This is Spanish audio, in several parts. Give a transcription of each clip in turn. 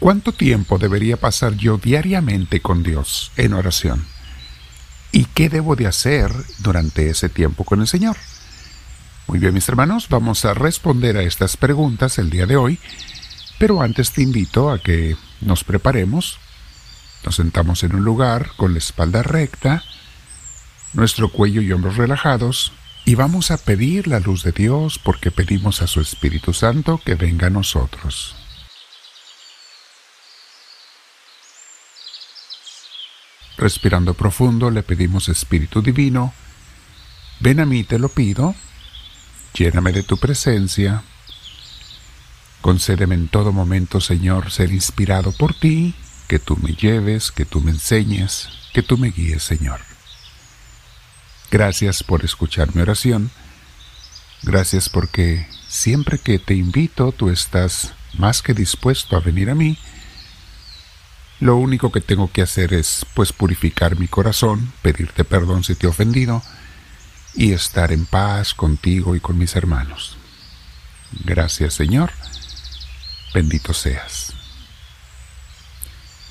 ¿Cuánto tiempo debería pasar yo diariamente con Dios en oración? ¿Y qué debo de hacer durante ese tiempo con el Señor? Muy bien, mis hermanos, vamos a responder a estas preguntas el día de hoy, pero antes te invito a que nos preparemos, nos sentamos en un lugar con la espalda recta, nuestro cuello y hombros relajados, y vamos a pedir la luz de Dios porque pedimos a su Espíritu Santo que venga a nosotros. Respirando profundo le pedimos Espíritu Divino, ven a mí te lo pido, lléname de tu presencia, concédeme en todo momento Señor ser inspirado por ti, que tú me lleves, que tú me enseñes, que tú me guíes Señor. Gracias por escuchar mi oración. Gracias porque siempre que te invito tú estás más que dispuesto a venir a mí. Lo único que tengo que hacer es pues purificar mi corazón, pedirte perdón si te he ofendido y estar en paz contigo y con mis hermanos. Gracias Señor. Bendito seas.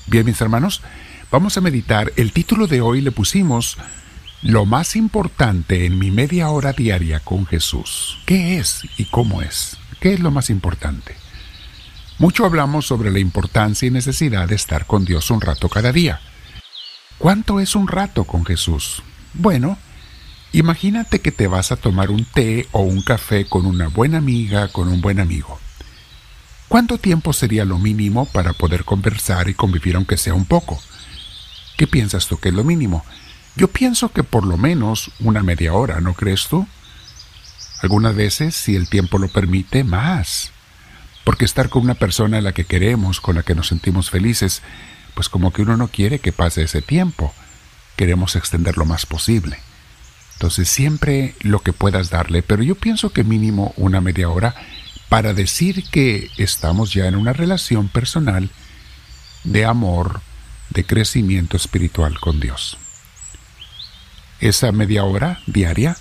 Bien mis hermanos, vamos a meditar. El título de hoy le pusimos lo más importante en mi media hora diaria con Jesús. ¿Qué es y cómo es? ¿Qué es lo más importante? Mucho hablamos sobre la importancia y necesidad de estar con Dios un rato cada día. ¿Cuánto es un rato con Jesús? Bueno, imagínate que te vas a tomar un té o un café con una buena amiga, con un buen amigo. ¿Cuánto tiempo sería lo mínimo para poder conversar y convivir aunque sea un poco? ¿Qué piensas tú que es lo mínimo? Yo pienso que por lo menos una media hora, ¿no crees tú? Algunas veces, si el tiempo lo permite, más. Porque estar con una persona a la que queremos, con la que nos sentimos felices, pues como que uno no quiere que pase ese tiempo. Queremos extender lo más posible. Entonces siempre lo que puedas darle, pero yo pienso que mínimo una media hora para decir que estamos ya en una relación personal de amor, de crecimiento espiritual con Dios esa media hora diaria,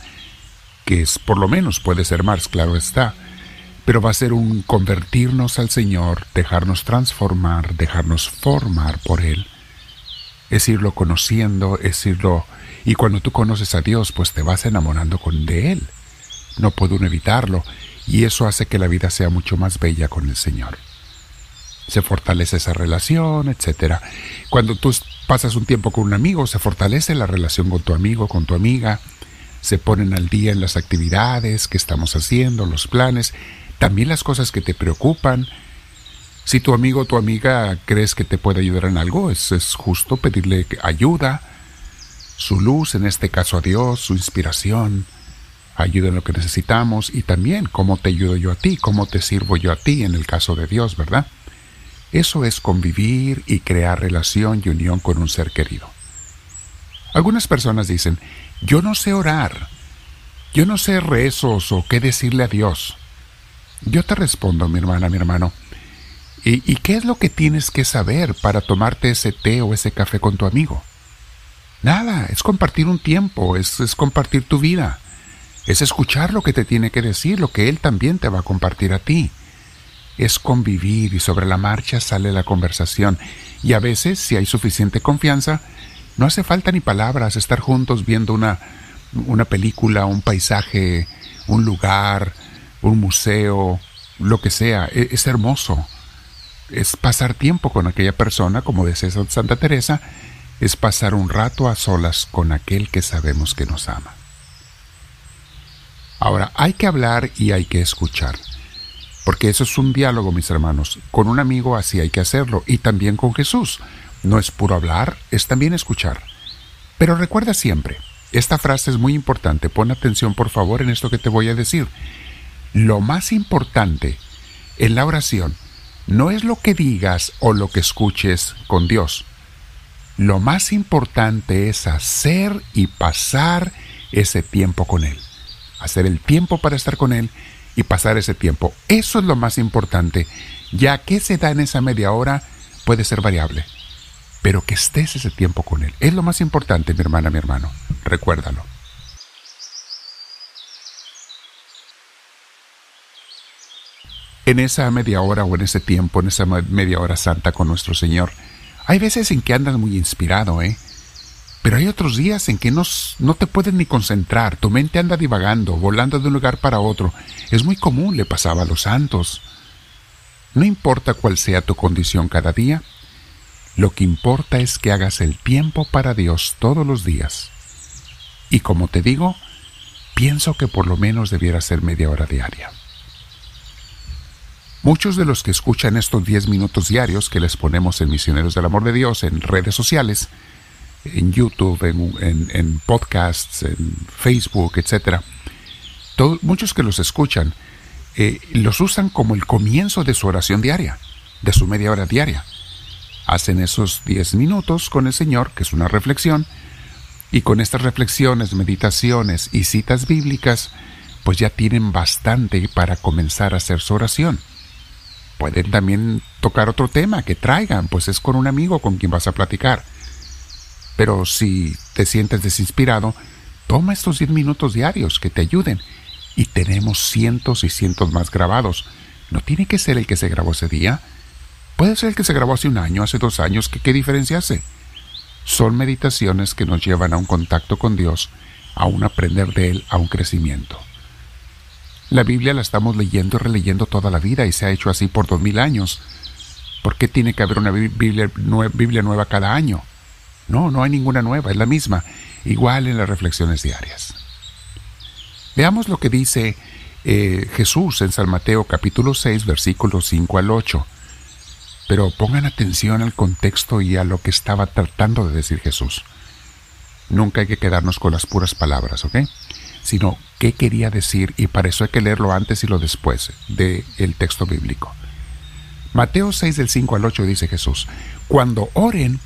que es por lo menos puede ser más, claro está, pero va a ser un convertirnos al Señor, dejarnos transformar, dejarnos formar por Él. Es irlo conociendo, es irlo... Y cuando tú conoces a Dios, pues te vas enamorando con, de Él. No puedo evitarlo, y eso hace que la vida sea mucho más bella con el Señor. Se fortalece esa relación, etc. Cuando tú pasas un tiempo con un amigo, se fortalece la relación con tu amigo, con tu amiga, se ponen al día en las actividades que estamos haciendo, los planes, también las cosas que te preocupan. Si tu amigo o tu amiga crees que te puede ayudar en algo, es, es justo pedirle ayuda, su luz, en este caso a Dios, su inspiración, ayuda en lo que necesitamos y también cómo te ayudo yo a ti, cómo te sirvo yo a ti en el caso de Dios, ¿verdad? Eso es convivir y crear relación y unión con un ser querido. Algunas personas dicen, yo no sé orar, yo no sé rezos o qué decirle a Dios. Yo te respondo, mi hermana, mi hermano, ¿y, qué es lo que tienes que saber para tomarte ese té o ese café con tu amigo? Nada, es compartir un tiempo, es, es compartir tu vida, es escuchar lo que te tiene que decir, lo que Él también te va a compartir a ti es convivir y sobre la marcha sale la conversación. Y a veces, si hay suficiente confianza, no hace falta ni palabras, estar juntos viendo una, una película, un paisaje, un lugar, un museo, lo que sea. Es, es hermoso. Es pasar tiempo con aquella persona, como decía Santa Teresa, es pasar un rato a solas con aquel que sabemos que nos ama. Ahora, hay que hablar y hay que escuchar. Porque eso es un diálogo, mis hermanos. Con un amigo así hay que hacerlo y también con Jesús. No es puro hablar, es también escuchar. Pero recuerda siempre, esta frase es muy importante, pon atención por favor en esto que te voy a decir. Lo más importante en la oración no es lo que digas o lo que escuches con Dios. Lo más importante es hacer y pasar ese tiempo con Él. Hacer el tiempo para estar con Él y pasar ese tiempo. Eso es lo más importante, ya que se da en esa media hora puede ser variable, pero que estés ese tiempo con Él. Es lo más importante, mi hermana, mi hermano. Recuérdalo. En esa media hora o en ese tiempo, en esa media hora santa con nuestro Señor, hay veces en que andas muy inspirado, ¿eh? Pero hay otros días en que no, no te puedes ni concentrar, tu mente anda divagando, volando de un lugar para otro. Es muy común, le pasaba a los santos. No importa cuál sea tu condición cada día, lo que importa es que hagas el tiempo para Dios todos los días. Y como te digo, pienso que por lo menos debiera ser media hora diaria. Muchos de los que escuchan estos 10 minutos diarios que les ponemos en Misioneros del Amor de Dios en redes sociales, en YouTube, en, podcasts, en Facebook, etc. muchos que los escuchan eh, los usan como el comienzo de su oración diaria, de su media hora diaria. Hacen esos 10 minutos con el Señor, que es una reflexión, y con estas reflexiones, meditaciones y citas bíblicas, pues ya tienen bastante para comenzar a hacer su oración. Pueden también tocar otro tema que traigan, pues es con un amigo con quien vas a platicar. Pero si te sientes desinspirado, toma estos 10 minutos diarios que te ayuden. Y tenemos cientos y cientos más grabados. No tiene que ser el que se grabó ese día. Puede ser el que se grabó hace un año, hace dos años. ¿Qué, qué diferencia hace? Son meditaciones que nos llevan a un contacto con Dios, a un aprender de Él, a un crecimiento. La Biblia la estamos leyendo y releyendo toda la vida y se ha hecho así por dos mil años. ¿Por qué tiene que haber una Biblia, nueva cada año? No, no hay ninguna nueva, es la misma, igual en las reflexiones diarias. Veamos lo que dice eh, Jesús en San Mateo capítulo 6 versículos 5 al 8. Pero pongan atención al contexto y a lo que estaba tratando de decir Jesús. Nunca hay que quedarnos con las puras palabras, ¿ok? Sino qué quería decir y para eso hay que leerlo antes y lo después del el texto bíblico. Mateo 6 del 5 al 8 dice Jesús, cuando oren,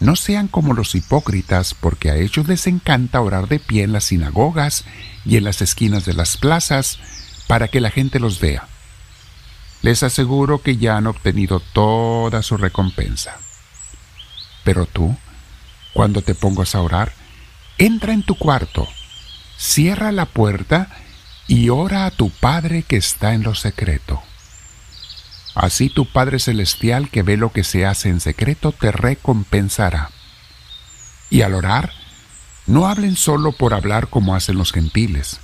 no sean como los hipócritas, porque a ellos les encanta orar de pie en las sinagogas y en las esquinas de las plazas, para que la gente los vea. Les aseguro que ya han obtenido toda su recompensa. Pero tú, cuando te pongas a orar, entra en tu cuarto, cierra la puerta y ora a tu Padre que está en lo secreto Así tu Padre Celestial que ve lo que se hace en secreto te recompensará. Y al orar, no hablen solo por hablar como hacen los gentiles,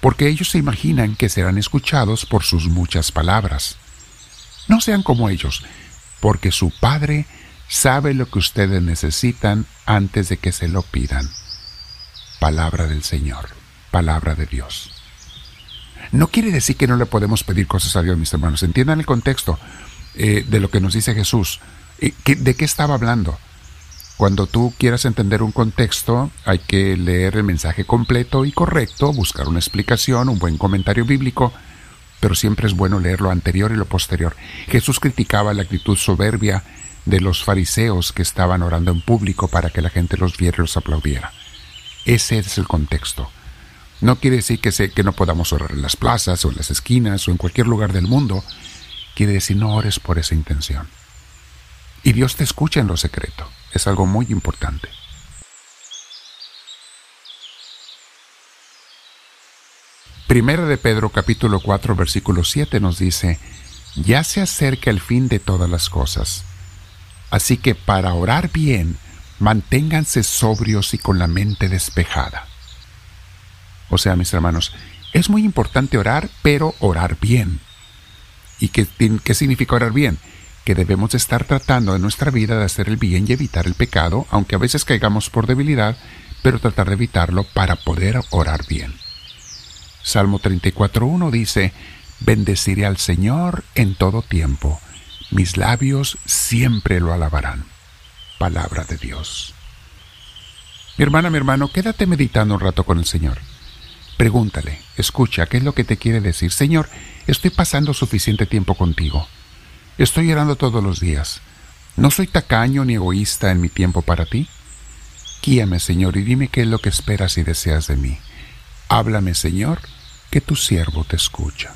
porque ellos se imaginan que serán escuchados por sus muchas palabras. No sean como ellos, porque su Padre sabe lo que ustedes necesitan antes de que se lo pidan. Palabra del Señor, palabra de Dios. No quiere decir que no le podemos pedir cosas a Dios, mis hermanos. Entiendan el contexto eh, de lo que nos dice Jesús. Eh, ¿De qué estaba hablando? Cuando tú quieras entender un contexto, hay que leer el mensaje completo y correcto, buscar una explicación, un buen comentario bíblico, pero siempre es bueno leer lo anterior y lo posterior. Jesús criticaba la actitud soberbia de los fariseos que estaban orando en público para que la gente los viera y los aplaudiera. Ese es el contexto. No quiere decir que, no podamos orar en las plazas o en las esquinas o en cualquier lugar del mundo. Quiere decir no ores por esa intención. Y Dios te escucha en lo secreto. Es algo muy importante. Primera de Pedro capítulo 4 versículo 7 nos dice, ya se acerca el fin de todas las cosas. Así que para orar bien, manténganse sobrios y con la mente despejada. O sea, mis hermanos, es muy importante orar, pero orar bien. ¿Y qué, qué significa orar bien? Que debemos estar tratando en nuestra vida de hacer el bien y evitar el pecado, aunque a veces caigamos por debilidad, pero tratar de evitarlo para poder orar bien. Salmo 34.1 dice, Bendeciré al Señor en todo tiempo, mis labios siempre lo alabarán. Palabra de Dios. Mi hermana, mi hermano, quédate meditando un rato con el Señor. Pregúntale, escucha, ¿qué es lo que te quiere decir? Señor, estoy pasando suficiente tiempo contigo. Estoy orando todos los días. ¿No soy tacaño ni egoísta en mi tiempo para ti? Guíame, Señor, y dime qué es lo que esperas y deseas de mí. Háblame, Señor, que tu siervo te escucha.